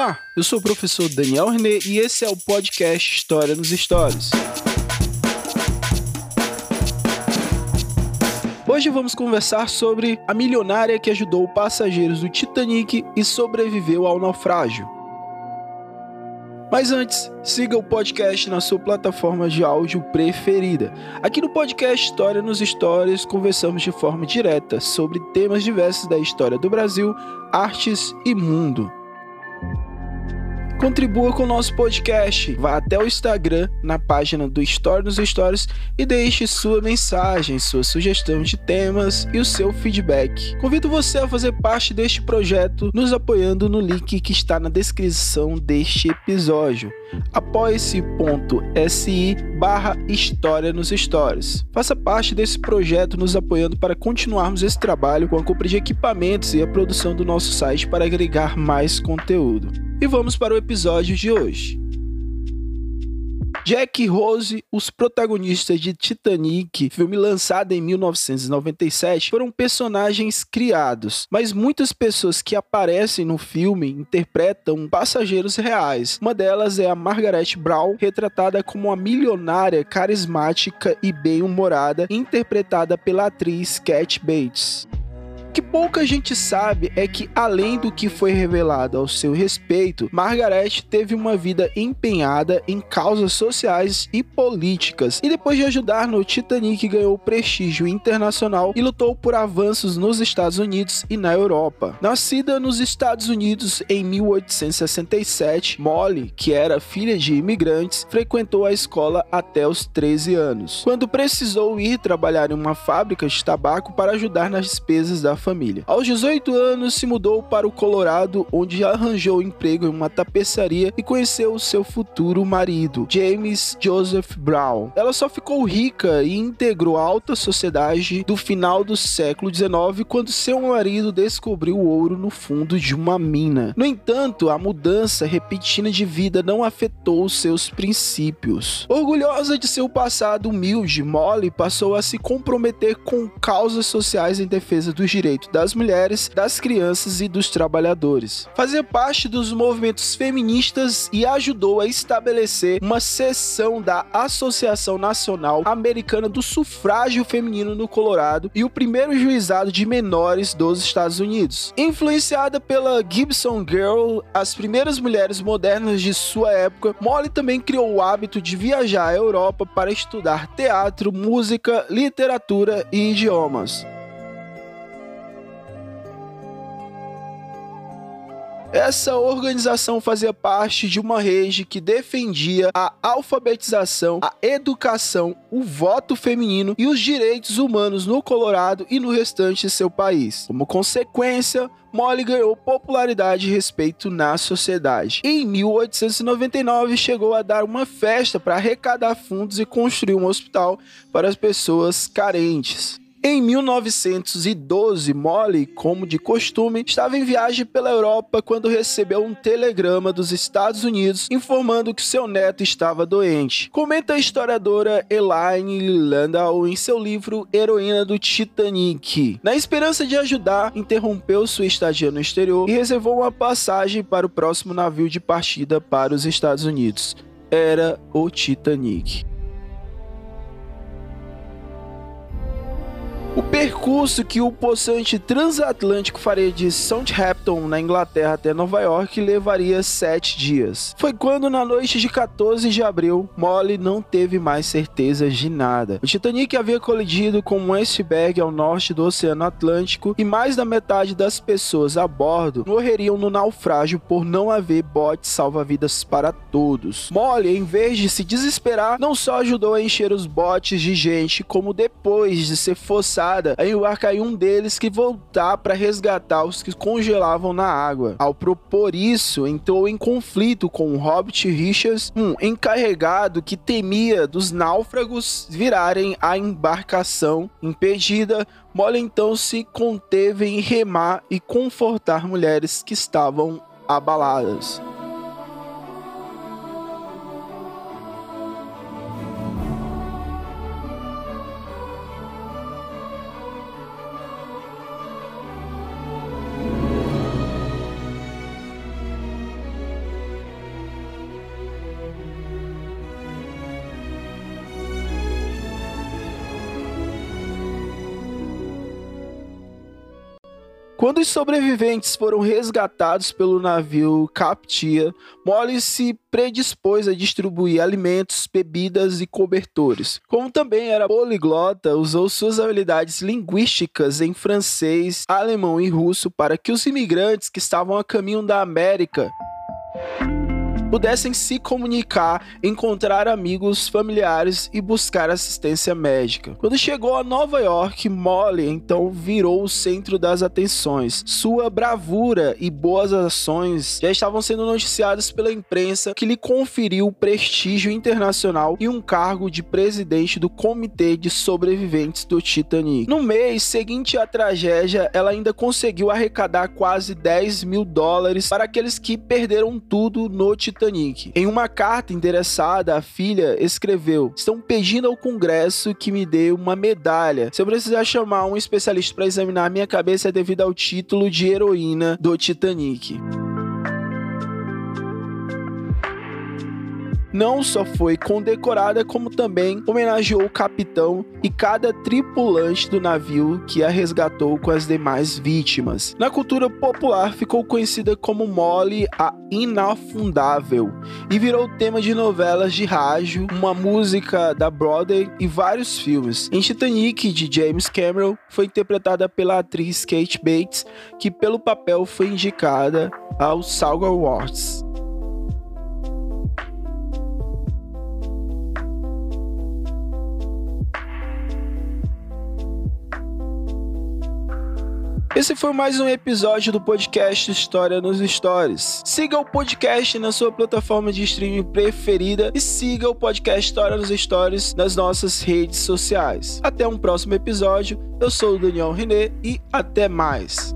Olá, eu sou o professor Daniel René e esse é o podcast História nos Stories. Hoje vamos conversar sobre a milionária que ajudou passageiros do Titanic e sobreviveu ao naufrágio. Mas antes, siga o podcast na sua plataforma de áudio preferida. Aqui no podcast História nos Stories, conversamos de forma direta sobre temas diversos da história do Brasil, artes e mundo. Contribua com o nosso podcast. Vá até o Instagram, na página do Story nos Stories e deixe sua mensagem, sua sugestão de temas e o seu feedback. Convido você a fazer parte deste projeto nos apoiando no link que está na descrição deste episódio. apoie-se.si barra História nos Stories. Faça parte desse projeto nos apoiando para continuarmos esse trabalho com a compra de equipamentos e a produção do nosso site para agregar mais conteúdo. E vamos para o episódio de hoje. Jack e Rose, os protagonistas de Titanic, filme lançado em 1997, foram personagens criados, mas muitas pessoas que aparecem no filme interpretam passageiros reais. Uma delas é a Margaret Brown, retratada como uma milionária carismática e bem-humorada, interpretada pela atriz Cat Bates que pouca gente sabe é que, além do que foi revelado ao seu respeito, Margaret teve uma vida empenhada em causas sociais e políticas, e depois de ajudar no Titanic, ganhou prestígio internacional e lutou por avanços nos Estados Unidos e na Europa. Nascida nos Estados Unidos em 1867, Molly, que era filha de imigrantes, frequentou a escola até os 13 anos, quando precisou ir trabalhar em uma fábrica de tabaco para ajudar nas despesas da família família. Aos 18 anos, se mudou para o Colorado, onde arranjou emprego em uma tapeçaria e conheceu seu futuro marido, James Joseph Brown. Ela só ficou rica e integrou a alta sociedade do final do século XIX quando seu marido descobriu ouro no fundo de uma mina. No entanto, a mudança repentina de vida não afetou seus princípios. Orgulhosa de seu passado humilde, Molly passou a se comprometer com causas sociais em defesa dos direitos direito das mulheres, das crianças e dos trabalhadores. Fazia parte dos movimentos feministas e ajudou a estabelecer uma seção da Associação Nacional Americana do Sufrágio Feminino no Colorado e o primeiro juizado de menores dos Estados Unidos. Influenciada pela Gibson Girl, as primeiras mulheres modernas de sua época, Molly também criou o hábito de viajar à Europa para estudar teatro, música, literatura e idiomas. Essa organização fazia parte de uma rede que defendia a alfabetização, a educação, o voto feminino e os direitos humanos no Colorado e no restante de seu país. Como consequência, Molly ganhou popularidade e respeito na sociedade. Em 1899, chegou a dar uma festa para arrecadar fundos e construir um hospital para as pessoas carentes. Em 1912, Molly, como de costume, estava em viagem pela Europa quando recebeu um telegrama dos Estados Unidos informando que seu neto estava doente. Comenta a historiadora Elaine Landau em seu livro Heroína do Titanic. Na esperança de ajudar, interrompeu sua estadia no exterior e reservou uma passagem para o próximo navio de partida para os Estados Unidos. Era o Titanic. O percurso que o possante transatlântico faria de Southampton, na Inglaterra, até Nova York levaria sete dias. Foi quando, na noite de 14 de abril, Molly não teve mais certezas de nada. O Titanic havia colidido com um iceberg ao norte do Oceano Atlântico e mais da metade das pessoas a bordo morreriam no naufrágio por não haver botes salva-vidas para todos. Molly, em vez de se desesperar, não só ajudou a encher os botes de gente, como depois de ser forçado Aí o em um deles que voltar para resgatar os que congelavam na água. Ao propor isso, entrou em conflito com Hobbit Richards, um encarregado que temia dos náufragos virarem a embarcação impedida. Molly então se conteve em remar e confortar mulheres que estavam abaladas. Quando os sobreviventes foram resgatados pelo navio Captia, Molly se predispôs a distribuir alimentos, bebidas e cobertores. Como também era poliglota, usou suas habilidades linguísticas em francês, alemão e russo para que os imigrantes que estavam a caminho da América pudessem se comunicar, encontrar amigos, familiares e buscar assistência médica. Quando chegou a Nova York, Molly então virou o centro das atenções. Sua bravura e boas ações já estavam sendo noticiadas pela imprensa, que lhe conferiu prestígio internacional e um cargo de presidente do Comitê de Sobreviventes do Titanic. No mês seguinte à tragédia, ela ainda conseguiu arrecadar quase 10 mil dólares para aqueles que perderam tudo no Titanic Titanic. Em uma carta endereçada, a filha escreveu: Estão pedindo ao Congresso que me dê uma medalha. Se eu precisar chamar um especialista para examinar minha cabeça, é devido ao título de heroína do Titanic. Não só foi condecorada, como também homenageou o capitão e cada tripulante do navio que a resgatou com as demais vítimas. Na cultura popular, ficou conhecida como Molly a Inafundável e virou tema de novelas de rádio, uma música da Broadway e vários filmes. Em Titanic, de James Cameron, foi interpretada pela atriz Kate Bates, que pelo papel foi indicada aos SAG Awards. Esse foi mais um episódio do podcast História nos Stories. Siga o podcast na sua plataforma de streaming preferida e siga o podcast História nos Stories nas nossas redes sociais. Até um próximo episódio. Eu sou o Daniel René e até mais.